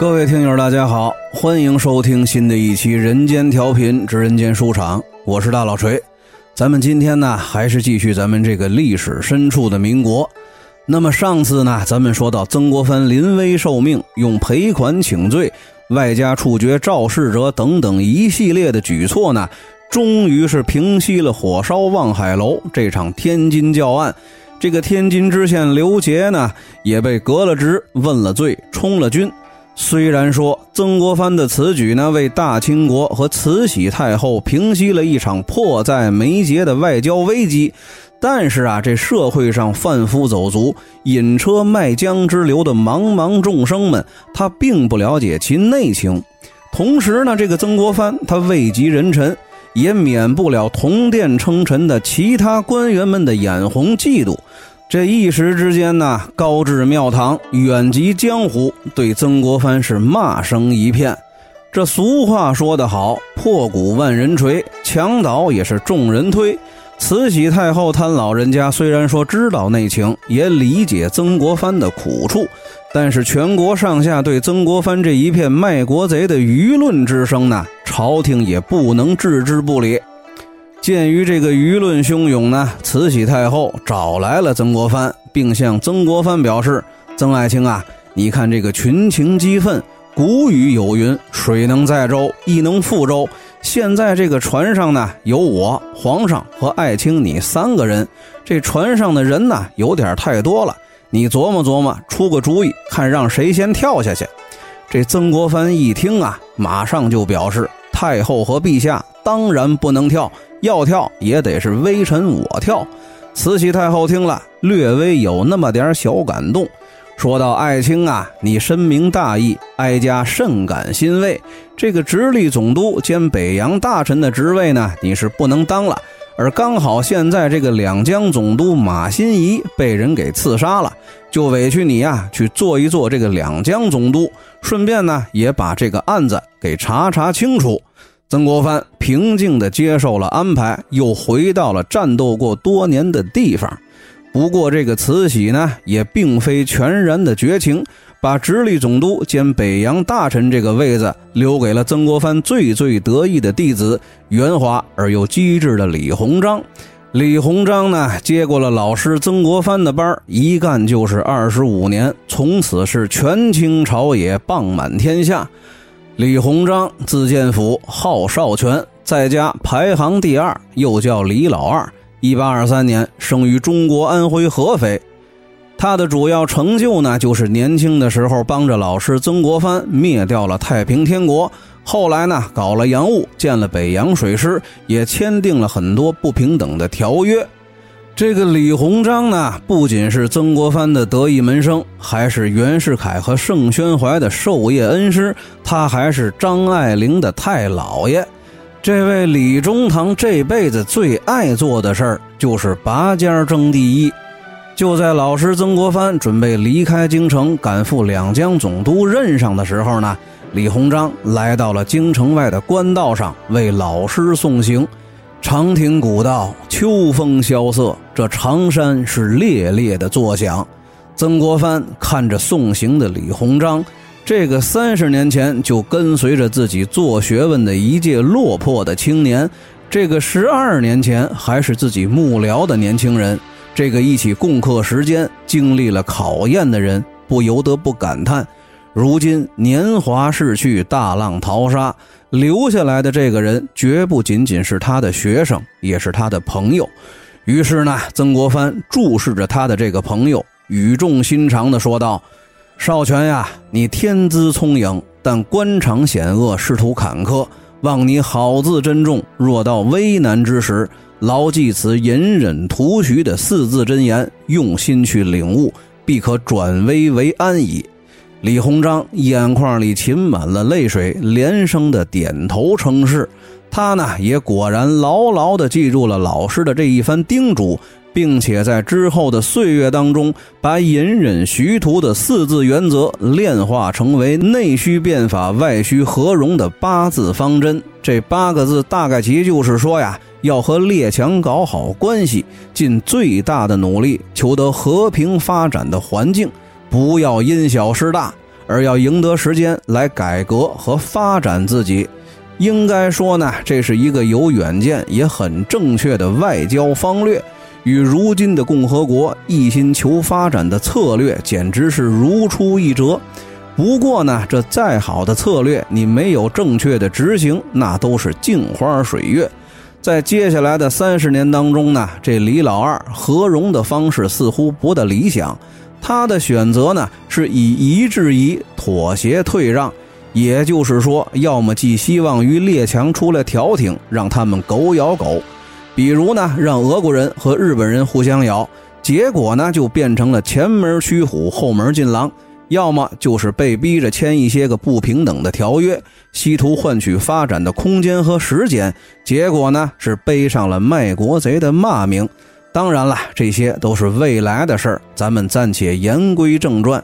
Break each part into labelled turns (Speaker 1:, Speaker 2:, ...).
Speaker 1: 各位听友，大家好，欢迎收听新的一期《人间调频之人间书场》，我是大老锤。咱们今天呢，还是继续咱们这个历史深处的民国。那么上次呢，咱们说到曾国藩临危受命，用赔款请罪，外加处决肇事者等等一系列的举措呢，终于是平息了火烧望海楼这场天津教案。这个天津知县刘杰呢，也被革了职、问了罪、充了军。虽然说曾国藩的此举呢，为大清国和慈禧太后平息了一场迫在眉睫的外交危机，但是啊，这社会上贩夫走卒、引车卖浆之流的茫茫众生们，他并不了解其内情。同时呢，这个曾国藩他位极人臣，也免不了同殿称臣的其他官员们的眼红嫉妒。这一时之间呢，高至庙堂，远及江湖，对曾国藩是骂声一片。这俗话说得好：“破鼓万人锤，墙倒也是众人推。”慈禧太后她老人家虽然说知道内情，也理解曾国藩的苦处，但是全国上下对曾国藩这一片卖国贼的舆论之声呢，朝廷也不能置之不理。鉴于这个舆论汹涌呢，慈禧太后找来了曾国藩，并向曾国藩表示：“曾爱卿啊，你看这个群情激愤，古语有云，水能载舟，亦能覆舟。现在这个船上呢，有我、皇上和爱卿你三个人，这船上的人呢，有点太多了。你琢磨琢磨，出个主意，看让谁先跳下去。”这曾国藩一听啊，马上就表示：“太后和陛下当然不能跳。”要跳也得是微臣我跳。慈禧太后听了，略微有那么点小感动，说道：“爱卿啊，你深明大义，哀家甚感欣慰。这个直隶总督兼北洋大臣的职位呢，你是不能当了。而刚好现在这个两江总督马新贻被人给刺杀了，就委屈你呀，去做一做这个两江总督，顺便呢，也把这个案子给查查清楚。”曾国藩平静地接受了安排，又回到了战斗过多年的地方。不过，这个慈禧呢，也并非全然的绝情，把直隶总督兼北洋大臣这个位子留给了曾国藩最最得意的弟子圆滑而又机智的李鸿章。李鸿章呢，接过了老师曾国藩的班一干就是二十五年，从此是权倾朝野，棒满天下。李鸿章，字建甫，号少荃，在家排行第二，又叫李老二。一八二三年生于中国安徽合肥。他的主要成就呢，就是年轻的时候帮着老师曾国藩灭掉了太平天国。后来呢，搞了洋务，建了北洋水师，也签订了很多不平等的条约。这个李鸿章呢，不仅是曾国藩的得意门生，还是袁世凯和盛宣怀的授业恩师，他还是张爱玲的太姥爷。这位李中堂这辈子最爱做的事儿，就是拔尖争第一。就在老师曾国藩准备离开京城，赶赴两江总督任上的时候呢，李鸿章来到了京城外的官道上，为老师送行。长亭古道，秋风萧瑟，这长山是烈烈的作响。曾国藩看着送行的李鸿章，这个三十年前就跟随着自己做学问的一介落魄的青年，这个十二年前还是自己幕僚的年轻人，这个一起共克时艰、经历了考验的人，不由得不感叹：如今年华逝去，大浪淘沙。留下来的这个人绝不仅仅是他的学生，也是他的朋友。于是呢，曾国藩注视着他的这个朋友，语重心长地说道：“少荃呀，你天资聪颖，但官场险恶，仕途坎坷，望你好自珍重。若到危难之时，牢记此隐忍图徐的四字真言，用心去领悟，必可转危为安矣。”李鸿章眼眶里噙满了泪水，连声的点头称是。他呢，也果然牢牢地记住了老师的这一番叮嘱，并且在之后的岁月当中，把隐忍徐图的四字原则炼化成为内需变法，外需合融的八字方针。这八个字大概其就是说呀，要和列强搞好关系，尽最大的努力求得和平发展的环境。不要因小失大，而要赢得时间来改革和发展自己。应该说呢，这是一个有远见也很正确的外交方略，与如今的共和国一心求发展的策略简直是如出一辙。不过呢，这再好的策略，你没有正确的执行，那都是镜花水月。在接下来的三十年当中呢，这李老二和融的方式似乎不大理想。他的选择呢，是以夷制夷，妥协退让。也就是说，要么寄希望于列强出来调停，让他们狗咬狗；比如呢，让俄国人和日本人互相咬，结果呢就变成了前门驱虎，后门进狼；要么就是被逼着签一些个不平等的条约，稀图换取发展的空间和时间，结果呢是背上了卖国贼的骂名。当然了，这些都是未来的事儿，咱们暂且言归正传。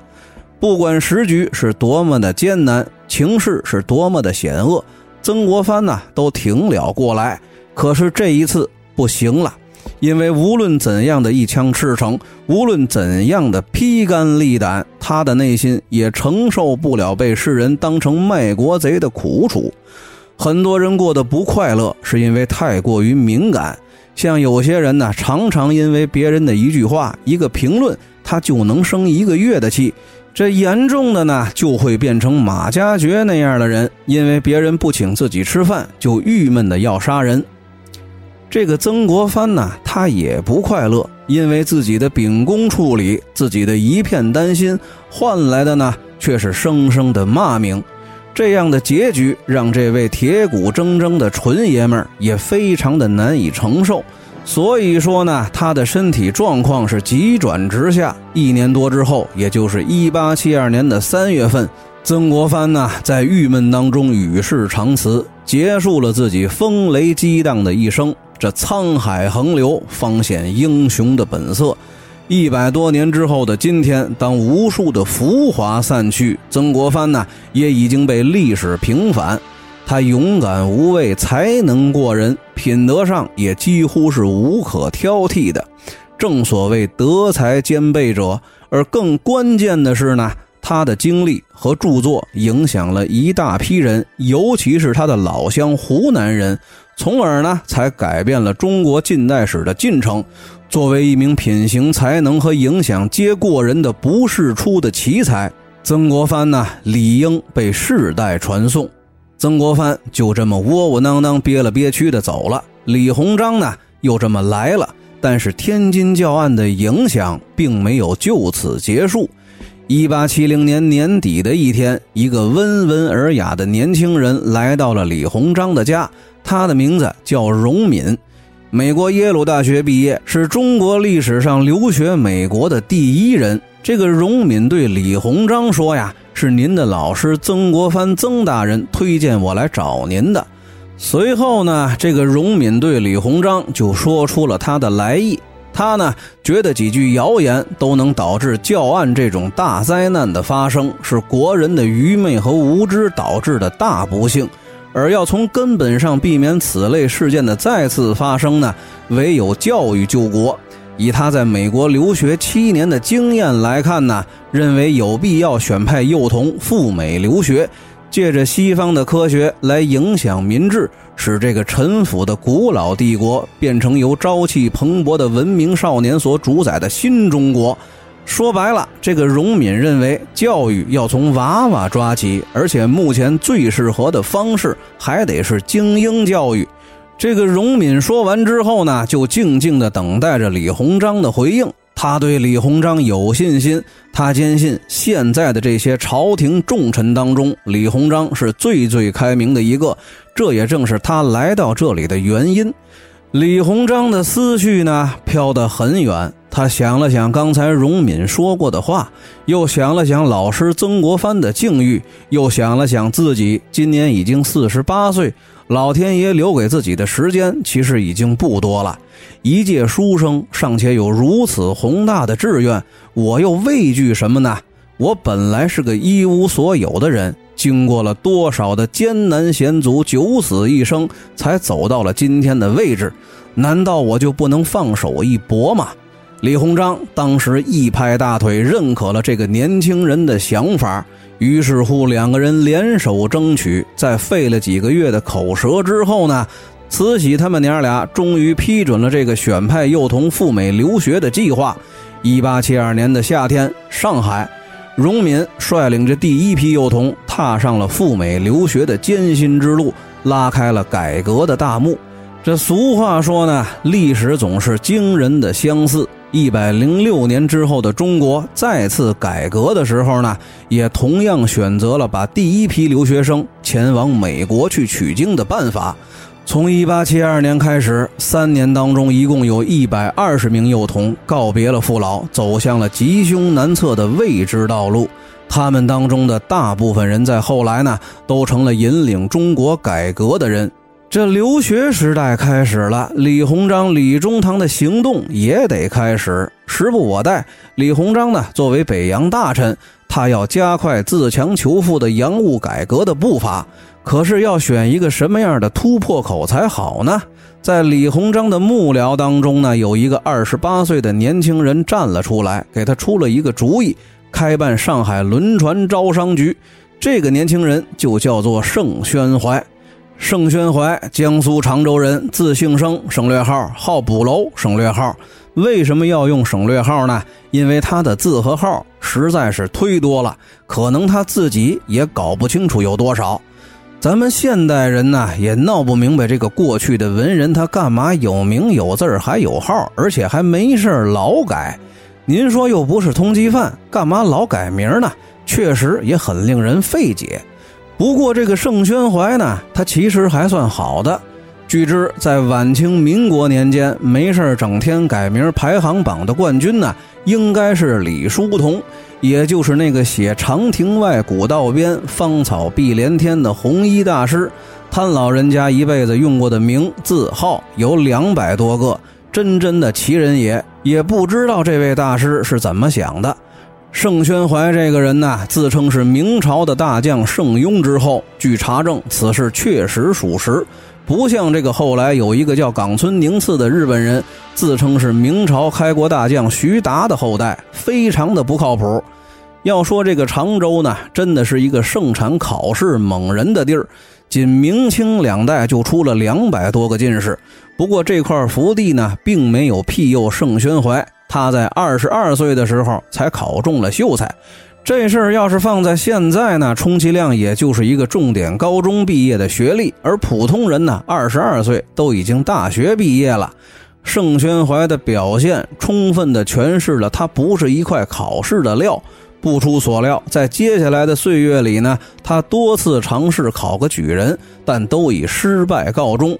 Speaker 1: 不管时局是多么的艰难，情势是多么的险恶，曾国藩呢都挺了过来。可是这一次不行了，因为无论怎样的一腔赤诚，无论怎样的披肝沥胆，他的内心也承受不了被世人当成卖国贼的苦楚。很多人过得不快乐，是因为太过于敏感。像有些人呢，常常因为别人的一句话、一个评论，他就能生一个月的气。这严重的呢，就会变成马加爵那样的人，因为别人不请自己吃饭，就郁闷的要杀人。这个曾国藩呢，他也不快乐，因为自己的秉公处理，自己的一片担心，换来的呢，却是生生的骂名。这样的结局，让这位铁骨铮铮的纯爷们儿也非常的难以承受。所以说呢，他的身体状况是急转直下。一年多之后，也就是一八七二年的三月份，曾国藩呢在郁闷当中与世长辞，结束了自己风雷激荡的一生。这沧海横流，方显英雄的本色。一百多年之后的今天，当无数的浮华散去，曾国藩呢也已经被历史平反。他勇敢无畏，才能过人，品德上也几乎是无可挑剔的。正所谓德才兼备者，而更关键的是呢，他的经历和著作影响了一大批人，尤其是他的老乡湖南人，从而呢才改变了中国近代史的进程。作为一名品行、才能和影响皆过人的不世出的奇才，曾国藩呢理应被世代传颂。曾国藩就这么窝窝囊囊、憋了憋屈的走了。李鸿章呢，又这么来了。但是天津教案的影响并没有就此结束。一八七零年年底的一天，一个温文尔雅的年轻人来到了李鸿章的家，他的名字叫荣敏，美国耶鲁大学毕业，是中国历史上留学美国的第一人。这个荣敏对李鸿章说呀。是您的老师曾国藩，曾大人推荐我来找您的。随后呢，这个荣敏对李鸿章就说出了他的来意。他呢觉得几句谣言都能导致教案这种大灾难的发生，是国人的愚昧和无知导致的大不幸。而要从根本上避免此类事件的再次发生呢，唯有教育救国。以他在美国留学七年的经验来看呢，认为有必要选派幼童赴美留学，借着西方的科学来影响民智，使这个陈腐的古老帝国变成由朝气蓬勃的文明少年所主宰的新中国。说白了，这个荣敏认为教育要从娃娃抓起，而且目前最适合的方式还得是精英教育。这个荣敏说完之后呢，就静静地等待着李鸿章的回应。他对李鸿章有信心，他坚信现在的这些朝廷重臣当中，李鸿章是最最开明的一个。这也正是他来到这里的原因。李鸿章的思绪呢，飘得很远。他想了想刚才荣敏说过的话，又想了想老师曾国藩的境遇，又想了想自己今年已经四十八岁。老天爷留给自己的时间其实已经不多了，一介书生尚且有如此宏大的志愿，我又畏惧什么呢？我本来是个一无所有的人，经过了多少的艰难险阻、九死一生，才走到了今天的位置，难道我就不能放手一搏吗？李鸿章当时一拍大腿，认可了这个年轻人的想法。于是乎，两个人联手争取，在费了几个月的口舌之后呢，慈禧他们娘俩终于批准了这个选派幼童赴美留学的计划。一八七二年的夏天，上海，荣民率领着第一批幼童踏上了赴美留学的艰辛之路，拉开了改革的大幕。这俗话说呢，历史总是惊人的相似。一百零六年之后的中国再次改革的时候呢，也同样选择了把第一批留学生前往美国去取经的办法。从一八七二年开始，三年当中一共有一百二十名幼童告别了父老，走向了吉凶难测的未知道路。他们当中的大部分人在后来呢，都成了引领中国改革的人。这留学时代开始了，李鸿章、李中堂的行动也得开始。时不我待，李鸿章呢，作为北洋大臣，他要加快自强求富的洋务改革的步伐。可是要选一个什么样的突破口才好呢？在李鸿章的幕僚当中呢，有一个二十八岁的年轻人站了出来，给他出了一个主意：开办上海轮船招商局。这个年轻人就叫做盛宣怀。盛宣怀，江苏常州人，字庆生，省略号，号补楼，省略号。为什么要用省略号呢？因为他的字和号实在是忒多了，可能他自己也搞不清楚有多少。咱们现代人呢，也闹不明白这个过去的文人他干嘛有名有字还有号，而且还没事老改。您说又不是通缉犯，干嘛老改名呢？确实也很令人费解。不过，这个盛宣怀呢，他其实还算好的。据知，在晚清民国年间，没事整天改名排行榜的冠军呢，应该是李叔同，也就是那个写“长亭外，古道边，芳草碧连天”的红衣大师。他老人家一辈子用过的名字号有两百多个，真真的奇人也。也不知道这位大师是怎么想的。盛宣怀这个人呢，自称是明朝的大将盛庸之后。据查证，此事确实属实，不像这个后来有一个叫冈村宁次的日本人，自称是明朝开国大将徐达的后代，非常的不靠谱。要说这个常州呢，真的是一个盛产考试猛人的地儿，仅明清两代就出了两百多个进士。不过这块福地呢，并没有庇佑盛宣怀。他在二十二岁的时候才考中了秀才，这事儿要是放在现在呢，充其量也就是一个重点高中毕业的学历，而普通人呢，二十二岁都已经大学毕业了。盛宣怀的表现充分的诠释了他不是一块考试的料。不出所料，在接下来的岁月里呢，他多次尝试考个举人，但都以失败告终。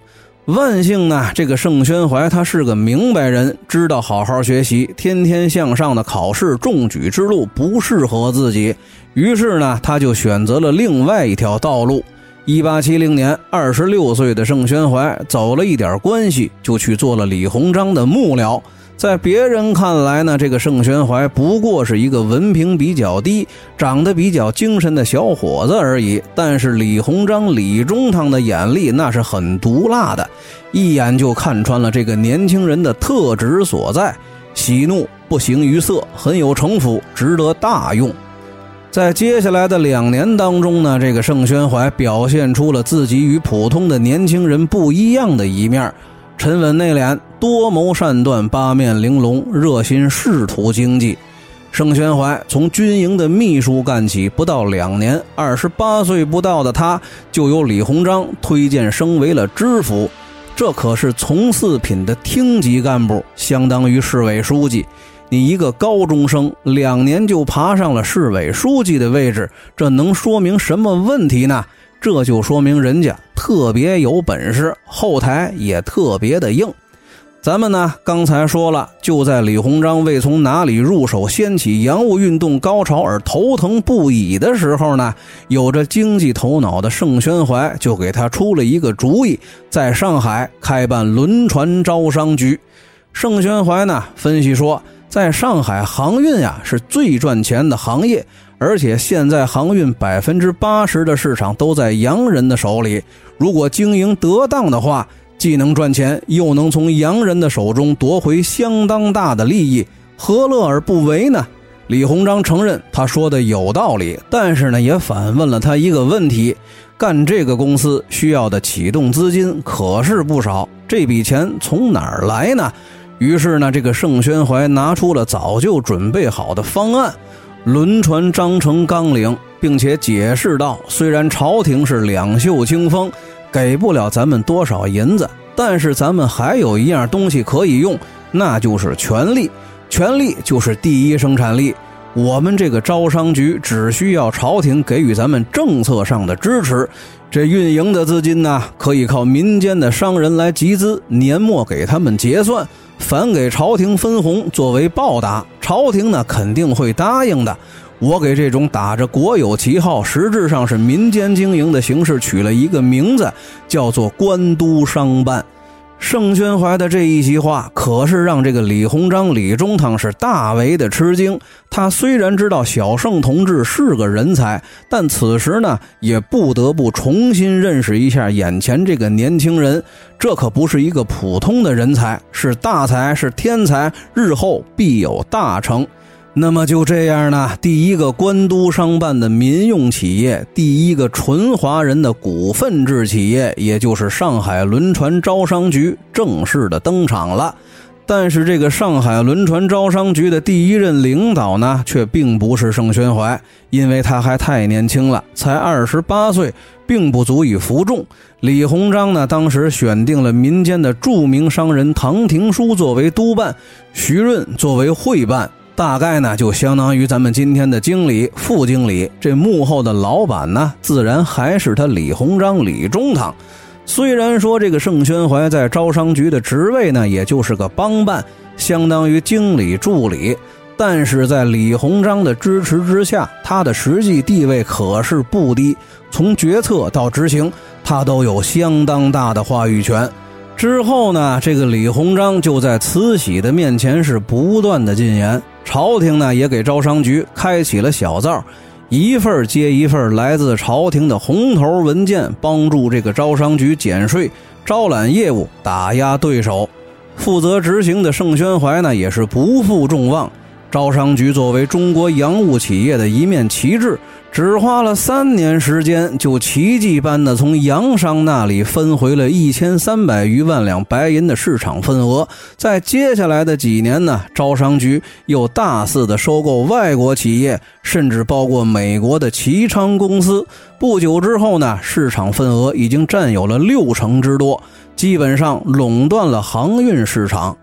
Speaker 1: 万幸呢，这个盛宣怀他是个明白人，知道好好学习，天天向上的考试中举之路不适合自己，于是呢，他就选择了另外一条道路。一八七零年，二十六岁的盛宣怀走了一点关系，就去做了李鸿章的幕僚。在别人看来呢，这个盛宣怀不过是一个文凭比较低、长得比较精神的小伙子而已。但是李鸿章、李中堂的眼力那是很毒辣的，一眼就看穿了这个年轻人的特质所在：喜怒不形于色，很有城府，值得大用。在接下来的两年当中呢，这个盛宣怀表现出了自己与普通的年轻人不一样的一面。沉稳内敛，多谋善断，八面玲珑，热心仕途经济。盛宣怀从军营的秘书干起，不到两年，二十八岁不到的他，就由李鸿章推荐升为了知府。这可是从四品的厅级干部，相当于市委书记。你一个高中生，两年就爬上了市委书记的位置，这能说明什么问题呢？这就说明人家特别有本事，后台也特别的硬。咱们呢，刚才说了，就在李鸿章为从哪里入手掀起洋务运动高潮而头疼不已的时候呢，有着经济头脑的盛宣怀就给他出了一个主意，在上海开办轮船招商局。盛宣怀呢分析说，在上海航运呀是最赚钱的行业。而且现在航运百分之八十的市场都在洋人的手里，如果经营得当的话，既能赚钱，又能从洋人的手中夺回相当大的利益，何乐而不为呢？李鸿章承认他说的有道理，但是呢，也反问了他一个问题：干这个公司需要的启动资金可是不少，这笔钱从哪儿来呢？于是呢，这个盛宣怀拿出了早就准备好的方案，轮船章程纲领，并且解释道：虽然朝廷是两袖清风，给不了咱们多少银子，但是咱们还有一样东西可以用，那就是权力。权力就是第一生产力，我们这个招商局只需要朝廷给予咱们政策上的支持，这运营的资金呢，可以靠民间的商人来集资，年末给他们结算，反给朝廷分红作为报答。朝廷呢肯定会答应的。我给这种打着国有旗号，实质上是民间经营的形式取了一个名字，叫做官督商办。盛宣怀的这一席话，可是让这个李鸿章、李中堂是大为的吃惊。他虽然知道小盛同志是个人才，但此时呢，也不得不重新认识一下眼前这个年轻人。这可不是一个普通的人才，是大才，是天才，日后必有大成。那么就这样呢，第一个官督商办的民用企业，第一个纯华人的股份制企业，也就是上海轮船招商局正式的登场了。但是这个上海轮船招商局的第一任领导呢，却并不是盛宣怀，因为他还太年轻了，才二十八岁，并不足以服众。李鸿章呢，当时选定了民间的著名商人唐廷枢作为督办，徐润作为会办。大概呢，就相当于咱们今天的经理、副经理，这幕后的老板呢，自然还是他李鸿章、李中堂。虽然说这个盛宣怀在招商局的职位呢，也就是个帮办，相当于经理助理，但是在李鸿章的支持之下，他的实际地位可是不低，从决策到执行，他都有相当大的话语权。之后呢，这个李鸿章就在慈禧的面前是不断的进言。朝廷呢也给招商局开启了小灶，一份接一份来自朝廷的红头文件，帮助这个招商局减税、招揽业务、打压对手。负责执行的盛宣怀呢也是不负众望。招商局作为中国洋务企业的一面旗帜，只花了三年时间，就奇迹般的从洋商那里分回了一千三百余万两白银的市场份额。在接下来的几年呢，招商局又大肆的收购外国企业，甚至包括美国的齐昌公司。不久之后呢，市场份额已经占有了六成之多，基本上垄断了航运市场。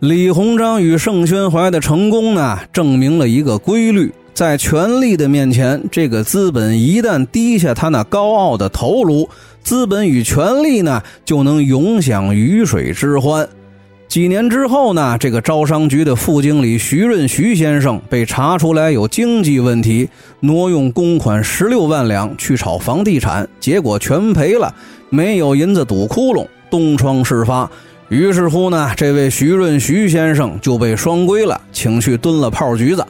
Speaker 1: 李鸿章与盛宣怀的成功呢，证明了一个规律：在权力的面前，这个资本一旦低下他那高傲的头颅，资本与权力呢就能永享鱼水之欢。几年之后呢，这个招商局的副经理徐润徐先生被查出来有经济问题，挪用公款十六万两去炒房地产，结果全赔了，没有银子堵窟窿，东窗事发。于是乎呢，这位徐润徐先生就被双规了，请去蹲了炮局子。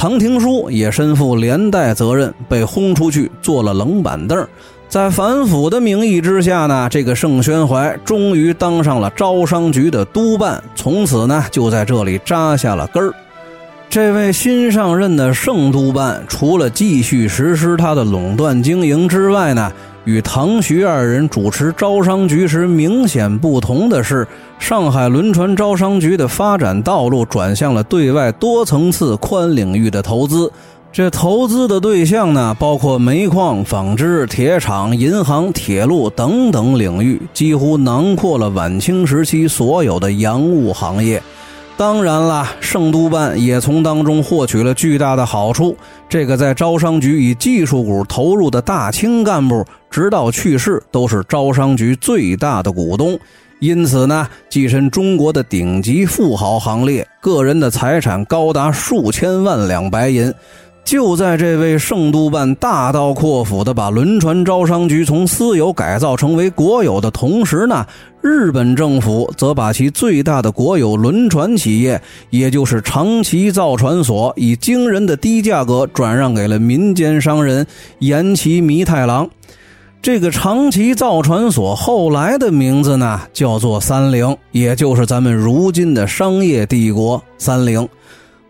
Speaker 1: 唐廷枢也身负连带责任，被轰出去坐了冷板凳。在反腐的名义之下呢，这个盛宣怀终于当上了招商局的督办，从此呢就在这里扎下了根儿。这位新上任的盛督办，除了继续实施他的垄断经营之外呢，与唐徐二人主持招商局时明显不同的是，上海轮船招商局的发展道路转向了对外多层次、宽领域的投资。这投资的对象呢，包括煤矿、纺织、铁厂、银行、铁路等等领域，几乎囊括了晚清时期所有的洋务行业。当然了，圣都办也从当中获取了巨大的好处。这个在招商局以技术股投入的大清干部，直到去世都是招商局最大的股东，因此呢，跻身中国的顶级富豪行列，个人的财产高达数千万两白银。就在这位盛督办大刀阔斧地把轮船招商局从私有改造成为国有的同时呢，日本政府则把其最大的国有轮船企业，也就是长崎造船所，以惊人的低价格转让给了民间商人岩崎弥太郎。这个长崎造船所后来的名字呢，叫做三菱，也就是咱们如今的商业帝国三菱。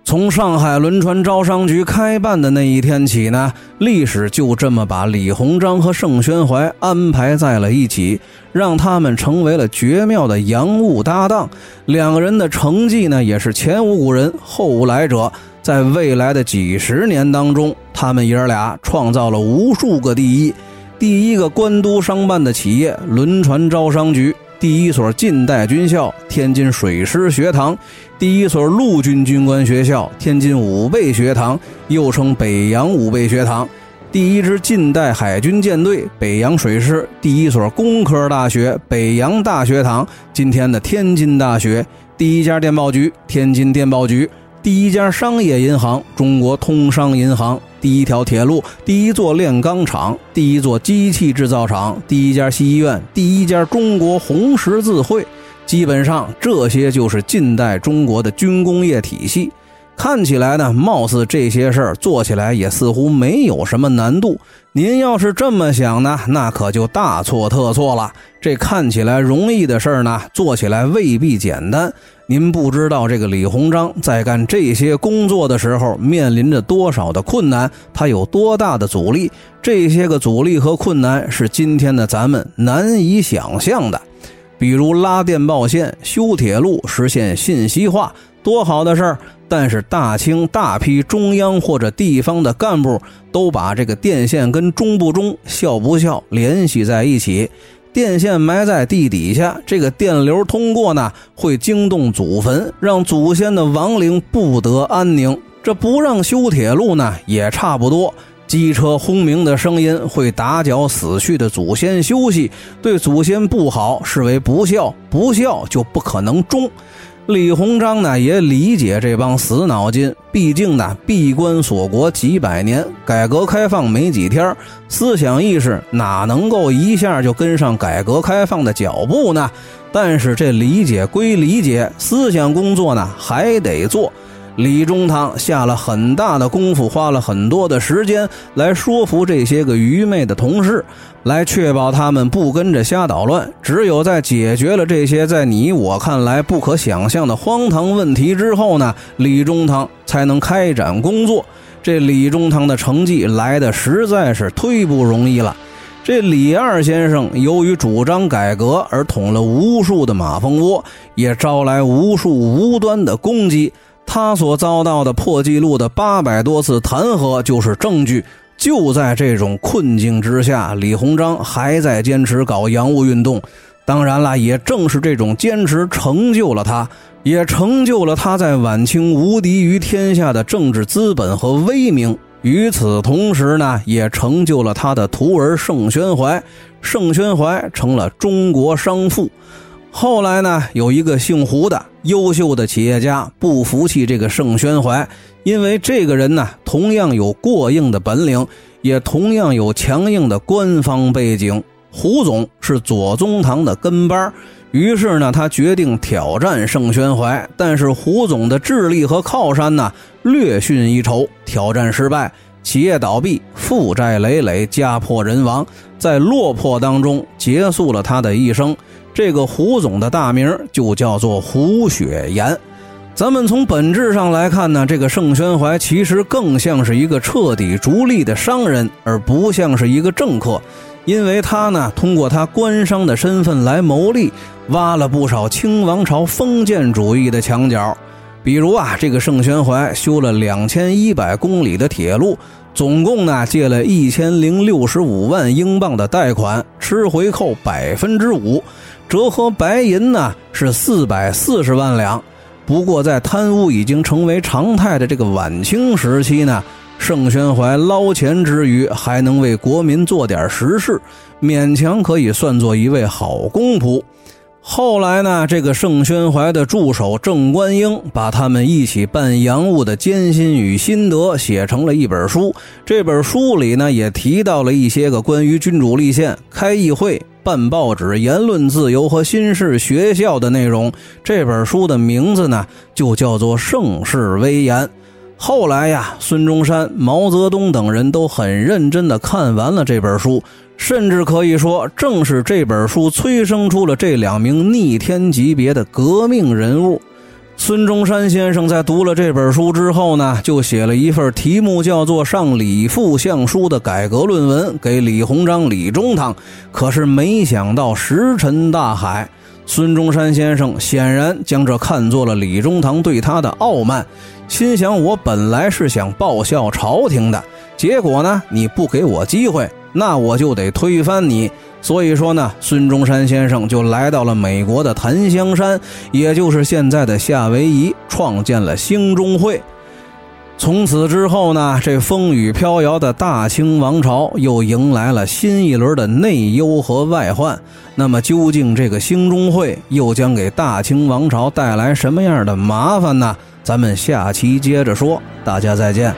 Speaker 1: 从上海轮船招商局开办的那一天起呢，历史就这么把李鸿章和盛宣怀安排在了一起，让他们成为了绝妙的洋务搭档。两个人的成绩呢，也是前无古人后无来者。在未来的几十年当中，他们爷儿俩创造了无数个第一：第一个官督商办的企业——轮船招商局。第一所近代军校天津水师学堂，第一所陆军军官学校天津武备学堂，又称北洋武备学堂；第一支近代海军舰队北洋水师，第一所工科大学北洋大学堂，今天的天津大学；第一家电报局天津电报局。第一家商业银行——中国通商银行；第一条铁路；第一座炼钢厂；第一座机器制造厂；第一家西医院；第一家中国红十字会。基本上，这些就是近代中国的军工业体系。看起来呢，貌似这些事儿做起来也似乎没有什么难度。您要是这么想呢，那可就大错特错了。这看起来容易的事儿呢，做起来未必简单。您不知道这个李鸿章在干这些工作的时候面临着多少的困难，他有多大的阻力？这些个阻力和困难是今天的咱们难以想象的。比如拉电报线、修铁路、实现信息化，多好的事儿！但是大清大批中央或者地方的干部都把这个电线跟忠不忠、孝不孝联系在一起。电线埋在地底下，这个电流通过呢，会惊动祖坟，让祖先的亡灵不得安宁。这不让修铁路呢，也差不多。机车轰鸣的声音会打搅死去的祖先休息，对祖先不好，视为不孝，不孝就不可能忠。李鸿章呢也理解这帮死脑筋，毕竟呢闭关锁国几百年，改革开放没几天，思想意识哪能够一下就跟上改革开放的脚步呢？但是这理解归理解，思想工作呢还得做。李中堂下了很大的功夫，花了很多的时间来说服这些个愚昧的同事，来确保他们不跟着瞎捣乱。只有在解决了这些在你我看来不可想象的荒唐问题之后呢，李中堂才能开展工作。这李中堂的成绩来的实在是忒不容易了。这李二先生由于主张改革而捅了无数的马蜂窝，也招来无数无端的攻击。他所遭到的破纪录的八百多次弹劾就是证据。就在这种困境之下，李鸿章还在坚持搞洋务运动。当然了，也正是这种坚持成就了他，也成就了他在晚清无敌于天下的政治资本和威名。与此同时呢，也成就了他的徒儿盛宣怀。盛宣怀成了中国商父。后来呢，有一个姓胡的优秀的企业家不服气这个盛宣怀，因为这个人呢，同样有过硬的本领，也同样有强硬的官方背景。胡总是左宗棠的跟班，于是呢，他决定挑战盛宣怀。但是胡总的智力和靠山呢，略逊一筹，挑战失败，企业倒闭，负债累累，家破人亡，在落魄当中结束了他的一生。这个胡总的大名就叫做胡雪岩。咱们从本质上来看呢，这个盛宣怀其实更像是一个彻底逐利的商人，而不像是一个政客。因为他呢，通过他官商的身份来谋利，挖了不少清王朝封建主义的墙角。比如啊，这个盛宣怀修了两千一百公里的铁路，总共呢借了一千零六十五万英镑的贷款，吃回扣百分之五。折合白银呢是四百四十万两，不过在贪污已经成为常态的这个晚清时期呢，盛宣怀捞钱之余还能为国民做点实事，勉强可以算作一位好公仆。后来呢，这个盛宣怀的助手郑观应把他们一起办洋务的艰辛与心得写成了一本书，这本书里呢也提到了一些个关于君主立宪、开议会。办报纸、言论自由和新式学校的内容，这本书的名字呢，就叫做《盛世威严》。后来呀，孙中山、毛泽东等人都很认真地看完了这本书，甚至可以说，正是这本书催生出了这两名逆天级别的革命人物。孙中山先生在读了这本书之后呢，就写了一份题目叫做《上李副相书》的改革论文给李鸿章、李中堂。可是没想到石沉大海。孙中山先生显然将这看作了李中堂对他的傲慢，心想：我本来是想报效朝廷的，结果呢，你不给我机会，那我就得推翻你。所以说呢，孙中山先生就来到了美国的檀香山，也就是现在的夏威夷，创建了兴中会。从此之后呢，这风雨飘摇的大清王朝又迎来了新一轮的内忧和外患。那么，究竟这个兴中会又将给大清王朝带来什么样的麻烦呢？咱们下期接着说。大家再见。